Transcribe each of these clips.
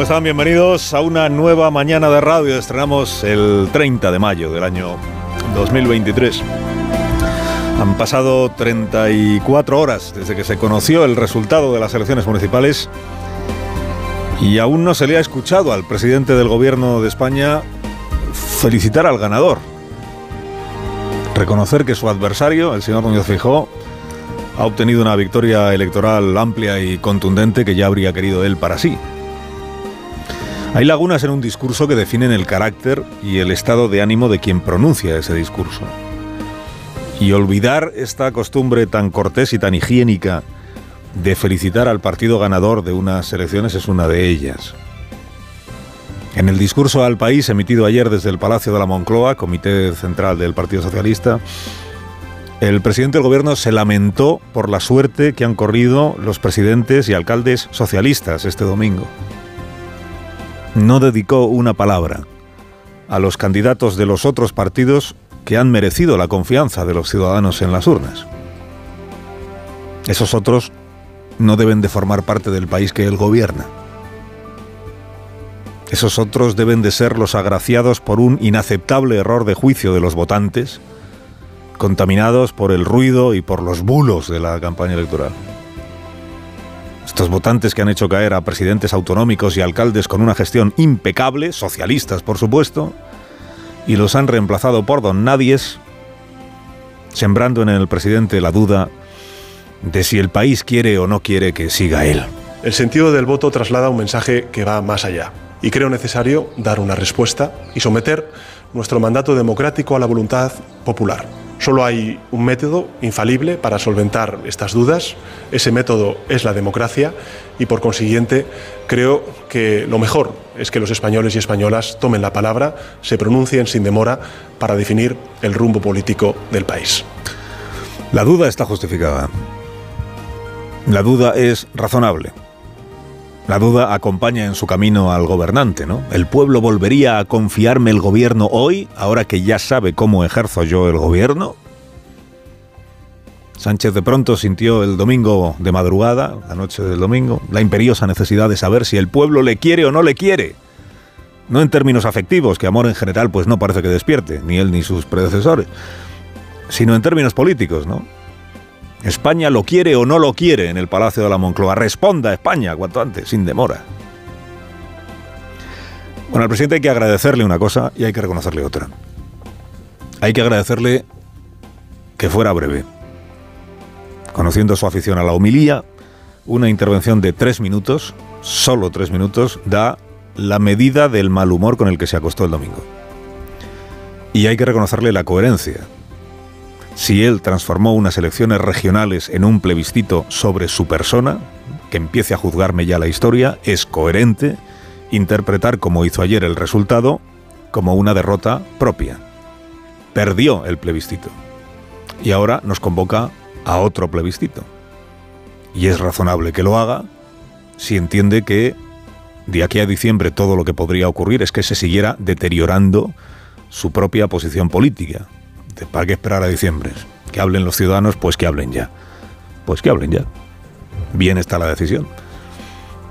¿Cómo están? Bienvenidos a una nueva mañana de radio. Estrenamos el 30 de mayo del año 2023. Han pasado 34 horas desde que se conoció el resultado de las elecciones municipales y aún no se le ha escuchado al presidente del gobierno de España felicitar al ganador. Reconocer que su adversario, el señor Núñez Fijó, ha obtenido una victoria electoral amplia y contundente que ya habría querido él para sí. Hay lagunas en un discurso que definen el carácter y el estado de ánimo de quien pronuncia ese discurso. Y olvidar esta costumbre tan cortés y tan higiénica de felicitar al partido ganador de unas elecciones es una de ellas. En el discurso al país emitido ayer desde el Palacio de la Moncloa, Comité Central del Partido Socialista, el presidente del gobierno se lamentó por la suerte que han corrido los presidentes y alcaldes socialistas este domingo no dedicó una palabra a los candidatos de los otros partidos que han merecido la confianza de los ciudadanos en las urnas. Esos otros no deben de formar parte del país que él gobierna. Esos otros deben de ser los agraciados por un inaceptable error de juicio de los votantes, contaminados por el ruido y por los bulos de la campaña electoral. Estos votantes que han hecho caer a presidentes autonómicos y alcaldes con una gestión impecable, socialistas por supuesto, y los han reemplazado por don nadies, sembrando en el presidente la duda de si el país quiere o no quiere que siga él. El sentido del voto traslada un mensaje que va más allá y creo necesario dar una respuesta y someter nuestro mandato democrático a la voluntad popular. Solo hay un método infalible para solventar estas dudas. Ese método es la democracia y por consiguiente creo que lo mejor es que los españoles y españolas tomen la palabra, se pronuncien sin demora para definir el rumbo político del país. La duda está justificada. La duda es razonable. La duda acompaña en su camino al gobernante, ¿no? ¿El pueblo volvería a confiarme el gobierno hoy, ahora que ya sabe cómo ejerzo yo el gobierno? Sánchez de pronto sintió el domingo de madrugada, la noche del domingo, la imperiosa necesidad de saber si el pueblo le quiere o no le quiere. No en términos afectivos, que amor en general pues no parece que despierte, ni él ni sus predecesores, sino en términos políticos, ¿no? España lo quiere o no lo quiere en el Palacio de la Moncloa. Responda España cuanto antes, sin demora. Bueno, al presidente hay que agradecerle una cosa y hay que reconocerle otra. Hay que agradecerle que fuera breve. Conociendo su afición a la homilía, una intervención de tres minutos, solo tres minutos, da la medida del mal humor con el que se acostó el domingo. Y hay que reconocerle la coherencia si él transformó unas elecciones regionales en un plebiscito sobre su persona, que empiece a juzgarme ya la historia, es coherente interpretar como hizo ayer el resultado como una derrota propia. Perdió el plebiscito. Y ahora nos convoca a otro plebiscito. Y es razonable que lo haga si entiende que de aquí a diciembre todo lo que podría ocurrir es que se siguiera deteriorando su propia posición política. ¿Para qué esperar a diciembre? Que hablen los ciudadanos, pues que hablen ya. Pues que hablen ya. Bien está la decisión.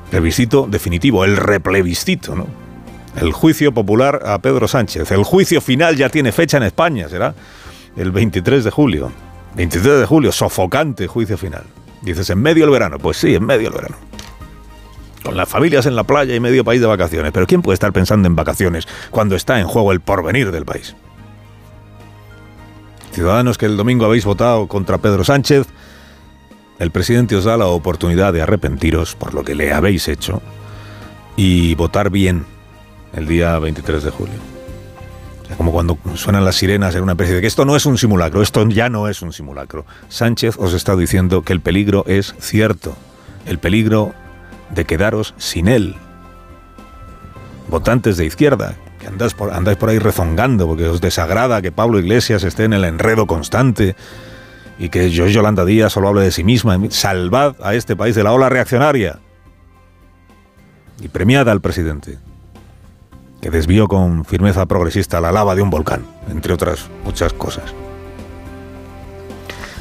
Plebiscito definitivo, el replebiscito, ¿no? El juicio popular a Pedro Sánchez. El juicio final ya tiene fecha en España, será el 23 de julio. 23 de julio, sofocante juicio final. Dices, ¿en medio del verano? Pues sí, en medio del verano. Con las familias en la playa y medio país de vacaciones. Pero ¿quién puede estar pensando en vacaciones cuando está en juego el porvenir del país? Ciudadanos que el domingo habéis votado contra Pedro Sánchez, el presidente os da la oportunidad de arrepentiros por lo que le habéis hecho y votar bien el día 23 de julio. como cuando suenan las sirenas en una especie de que esto no es un simulacro, esto ya no es un simulacro. Sánchez os está diciendo que el peligro es cierto, el peligro de quedaros sin él. votantes de izquierda, que andáis por, andáis por ahí rezongando porque os desagrada que Pablo Iglesias esté en el enredo constante y que yo, Yolanda Díaz solo hable de sí misma. Salvad a este país de la ola reaccionaria. Y premiada al presidente, que desvió con firmeza progresista la lava de un volcán, entre otras muchas cosas.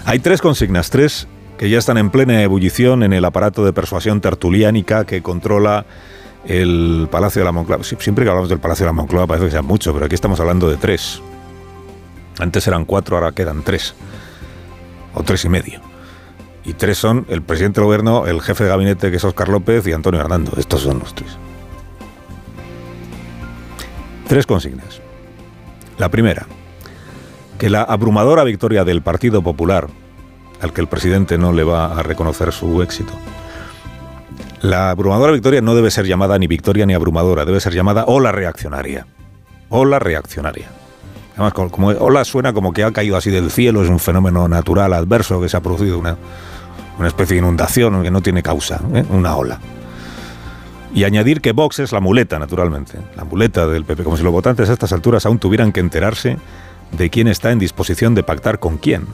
Hay tres consignas, tres que ya están en plena ebullición en el aparato de persuasión tertuliánica que controla el Palacio de la Moncloa. Siempre que hablamos del Palacio de la Moncloa parece que sea mucho, pero aquí estamos hablando de tres. Antes eran cuatro, ahora quedan tres. O tres y medio. Y tres son el presidente del gobierno, el jefe de gabinete que es Oscar López y Antonio Hernando. Estos son los tres. Tres consignas. La primera, que la abrumadora victoria del Partido Popular, al que el presidente no le va a reconocer su éxito, la abrumadora victoria no debe ser llamada ni victoria ni abrumadora, debe ser llamada ola reaccionaria. Ola reaccionaria. Además, como, ola suena como que ha caído así del cielo, es un fenómeno natural adverso que se ha producido una, especie de inundación que no tiene causa, ¿eh? una ola. Y añadir que Vox es la muleta, naturalmente, la muleta del PP, como si los votantes a estas alturas aún tuvieran que enterarse de quién está en disposición de pactar con quién.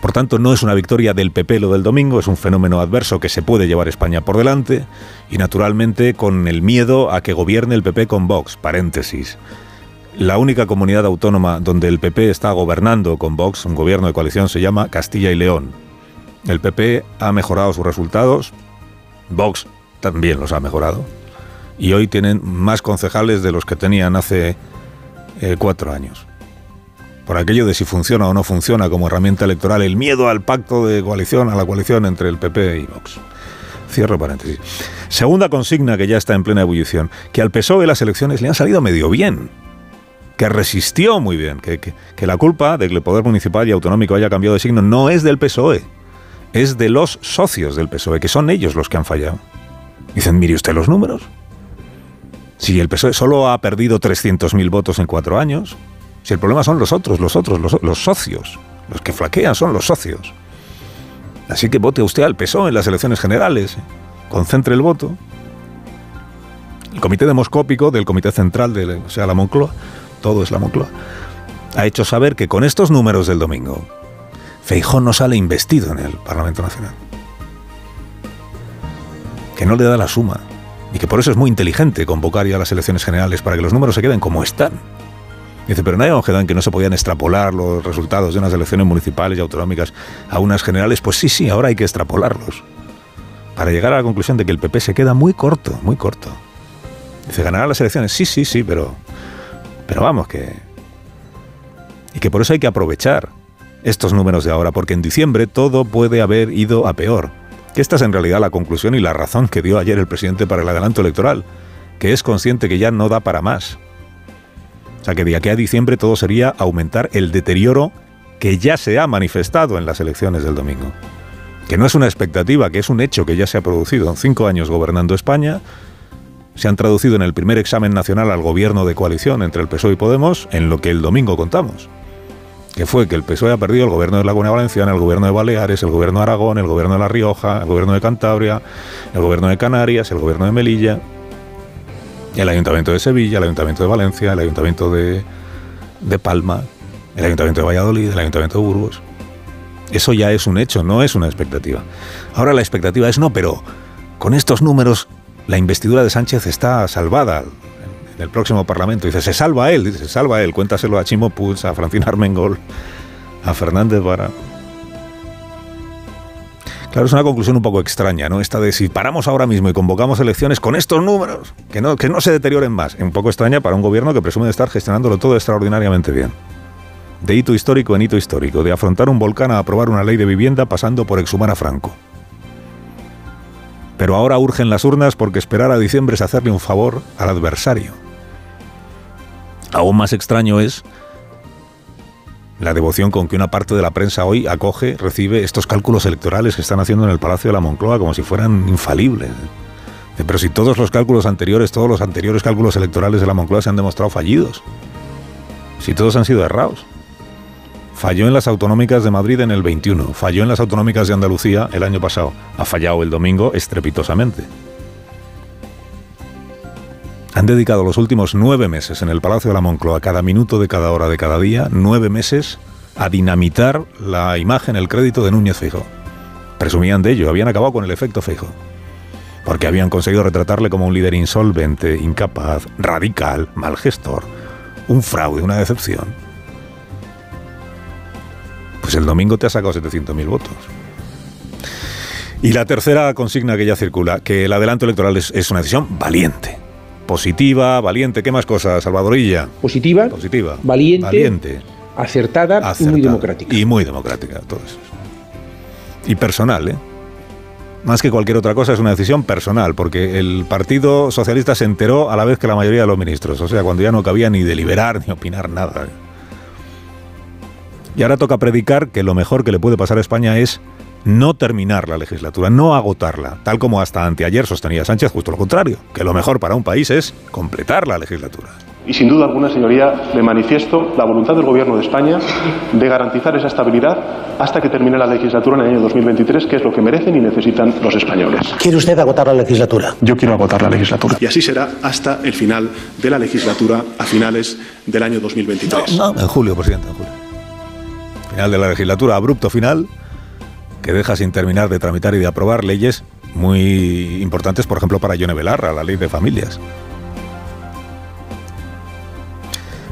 Por tanto, no es una victoria del PP lo del domingo, es un fenómeno adverso que se puede llevar España por delante y naturalmente con el miedo a que gobierne el PP con Vox, paréntesis. La única comunidad autónoma donde el PP está gobernando con Vox, un gobierno de coalición, se llama Castilla y León. El PP ha mejorado sus resultados, Vox también los ha mejorado, y hoy tienen más concejales de los que tenían hace eh, cuatro años por aquello de si funciona o no funciona como herramienta electoral, el miedo al pacto de coalición, a la coalición entre el PP y Vox. Cierro paréntesis. Segunda consigna que ya está en plena ebullición, que al PSOE las elecciones le han salido medio bien, que resistió muy bien, que, que la culpa de que el poder municipal y autonómico haya cambiado de signo no es del PSOE, es de los socios del PSOE, que son ellos los que han fallado. Dicen, mire usted los números. Si el PSOE solo ha perdido 300.000 votos en cuatro años, si el problema son los otros, los otros, los, socios. Los que flaquean son los socios. Así que vote usted al PSOE en las elecciones generales. Concentre el voto. El comité demoscópico del Comité Central de o sea, la Moncloa, todo es la Moncloa, ha hecho saber que con estos números del domingo, Feijón no sale investido en el Parlamento Nacional. Que no le da la suma. Y que por eso es muy inteligente convocar ya las elecciones generales para que los números se queden como están. Dice, pero nadie quedado en que no se podían extrapolar los resultados de unas elecciones municipales y autonómicas a unas generales. Pues sí, sí, ahora hay que extrapolarlos. Para llegar a la conclusión de que el PP se queda muy corto, muy corto. Dice, ¿ganará las elecciones? Sí, sí, sí, pero. Pero vamos, que. Y que por eso hay que aprovechar estos números de ahora, porque en diciembre todo puede haber ido a peor. Que esta es en realidad la conclusión y la razón que dio ayer el presidente para el adelanto electoral, que es consciente que ya no da para más o sea que de aquí a diciembre todo sería aumentar el deterioro que ya se ha manifestado en las elecciones del domingo. Que no es una expectativa, que es un hecho que ya se ha producido. En cinco años gobernando España, se han traducido en el primer examen nacional al gobierno de coalición entre el PSOE y Podemos en lo que el domingo contamos. Que fue que el PSOE ha perdido el gobierno de la Comunidad Valenciana, el gobierno de Baleares, el gobierno de Aragón, el gobierno de La Rioja, el gobierno de Cantabria, el gobierno de Canarias, el gobierno de Melilla, el Ayuntamiento de Sevilla, el Ayuntamiento de Valencia, el Ayuntamiento de, Palma, el Ayuntamiento de Valladolid, el Ayuntamiento de Burgos. Eso ya es un hecho, no es una expectativa. Ahora la expectativa es no, pero con estos números la investidura de Sánchez está salvada en el próximo Parlamento. Dice, se salva él, dice, se salva él. Cuéntaselo a Chimo Puig, a Francina Armengol, a Fernández Vara. Claro, es una conclusión un poco extraña, ¿no? Esta de si paramos ahora mismo y convocamos elecciones con estos números, que no, que no se deterioren más. Un poco extraña para un gobierno que presume de estar gestionándolo todo extraordinariamente bien. De hito histórico en hito histórico, de afrontar un volcán a aprobar una ley de vivienda pasando por exhumar a Franco. Pero ahora urgen las urnas porque esperar a diciembre es hacerle un favor al adversario. Aún más extraño es la devoción con que una parte de la prensa hoy acoge, recibe estos cálculos electorales que están haciendo en el Palacio de la Moncloa como si fueran infalibles. Pero si todos los cálculos anteriores, todos los anteriores cálculos electorales de la Moncloa se han demostrado fallidos, si todos han sido errados. Falló en las autonómicas de Madrid en el 21, falló en las autonómicas de Andalucía el año pasado, ha fallado el domingo estrepitosamente. Han dedicado los últimos nueve meses en el Palacio de la Moncloa, cada minuto de cada hora de cada día, nueve meses a dinamitar la imagen, el crédito de Núñez Feijóo. Presumían de ello, habían acabado con el efecto Feijóo. Porque habían conseguido retratarle como un líder insolvente, incapaz, radical, mal gestor, un fraude, una decepción. Pues el domingo te ha sacado 700.000 votos. Y la tercera consigna que ya circula, que el adelanto electoral es, una decisión valiente. Positiva, valiente, ¿qué más cosas, Salvadorilla? Positiva. Positiva. Valiente. Valiente. Acertada, y muy democrática. Y muy democrática, todo eso. Y personal, ¿eh? Más que cualquier otra cosa, es una decisión personal, porque el Partido Socialista se enteró a la vez que la mayoría de los ministros, o sea, cuando ya no cabía ni deliberar ni opinar nada. Y ahora toca predicar que lo mejor que le puede pasar a España es no terminar la legislatura, no agotarla, tal como hasta anteayer sostenía Sánchez, justo lo contrario, que lo mejor para un país es completar la legislatura. Y sin duda alguna, señoría, le manifiesto la voluntad del Gobierno de España de garantizar esa estabilidad hasta que termine la legislatura en el año 2023, que es lo que merecen y necesitan los españoles. ¿Quiere usted agotar la legislatura? Yo quiero agotar la legislatura. Y así será hasta el final de la legislatura, a finales del año 2023. No, en julio, presidente, en julio. Final de la legislatura, abrupto final, que deja sin terminar de tramitar y de aprobar leyes muy importantes, por ejemplo, para Yone Belarra, la ley de familias.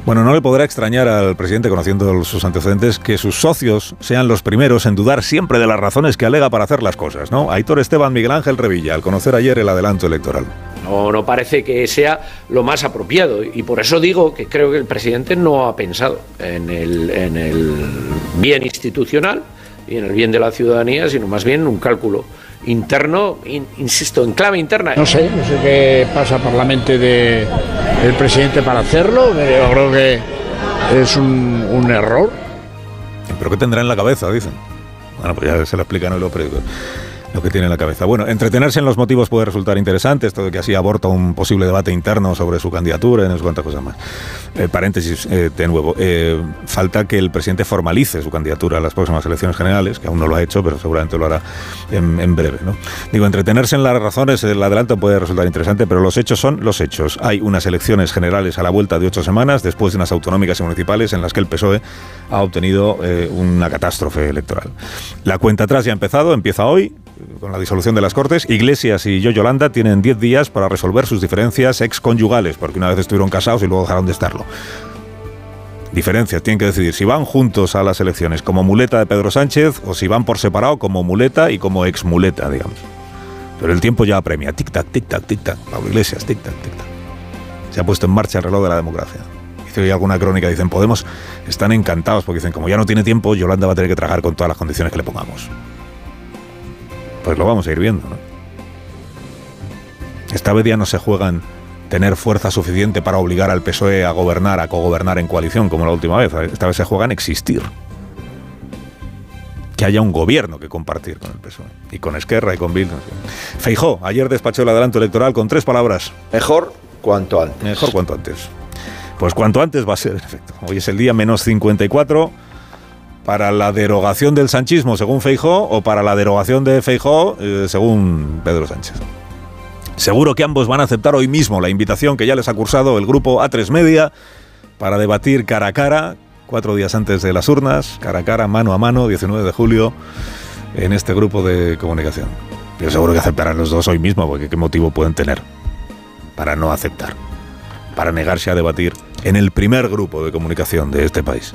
Bueno, no le podrá extrañar al presidente, conociendo sus antecedentes, que sus socios sean los primeros en dudar siempre de las razones que alega para hacer las cosas, ¿no? Aitor Esteban Miguel Ángel Revilla, al conocer ayer el adelanto electoral. No, no parece que sea lo más apropiado y por eso digo que creo que el presidente no ha pensado en el, en el bien institucional y en el bien de la ciudadanía, sino más bien un cálculo interno, insisto, en clave interna. No sé, no sé qué pasa por la mente del presidente para hacerlo, yo creo que es un, un error. ¿Pero qué tendrá en la cabeza, dicen? Bueno, pues ya se lo explican en los periódicos lo que tiene en la cabeza. Bueno, entretenerse en los motivos puede resultar interesante, esto de que así aborta un posible debate interno sobre su candidatura y no sé cuántas cosas más. Eh, paréntesis eh, de nuevo, eh, falta que el presidente formalice su candidatura a las próximas elecciones generales, que aún no lo ha hecho, pero seguramente lo hará en, breve. ¿no? Digo, entretenerse en las razones, el adelanto puede resultar interesante, pero los hechos son los hechos. Hay unas elecciones generales a la vuelta de ocho semanas, después de unas autonómicas y municipales en las que el PSOE ha obtenido una catástrofe electoral. La cuenta atrás ya ha empezado, empieza hoy, con la disolución de las Cortes, Iglesias y yo Yolanda tienen 10 días para resolver sus diferencias exconyugales, porque una vez estuvieron casados y luego dejaron de estarlo. Diferencias, tienen que decidir si van juntos a las elecciones como muleta de Pedro Sánchez o si van por separado como muleta y como ex muleta, digamos. Pero el tiempo ya apremia. Tic-tac, tic-tac, tic-tac. Pablo Iglesias, tic-tac, tic-tac. Se ha puesto en marcha el reloj de la democracia. Hoy alguna crónica, dicen, Podemos, están encantados porque dicen, como ya no tiene tiempo, Yolanda va a tener que trabajar con todas las condiciones que le pongamos pues lo vamos a ir viendo. ¿no? Esta vez ya no se juegan tener fuerza suficiente para obligar al PSOE a gobernar, a cogobernar en coalición, como la última vez. Esta vez se juegan existir. Que haya un gobierno que compartir con el PSOE. Y con Esquerra y con Bildu. Feijó, ayer despachó el adelanto electoral con tres palabras. Mejor cuanto antes. Mejor cuanto antes. Pues cuanto antes va a ser, en efecto. Hoy es el día menos 54 para la derogación del sanchismo según Feijó o para la derogación de Feijó eh, según Pedro Sánchez. Seguro que ambos van a aceptar hoy mismo la invitación que ya les ha cursado el grupo A3 Media para debatir cara a cara, cuatro días antes de las urnas, cara a cara, mano a mano, 19 de julio, en este grupo de comunicación. Yo seguro que aceptarán los dos hoy mismo, porque qué motivo pueden tener para no aceptar, para negarse a debatir en el primer grupo de comunicación de este país.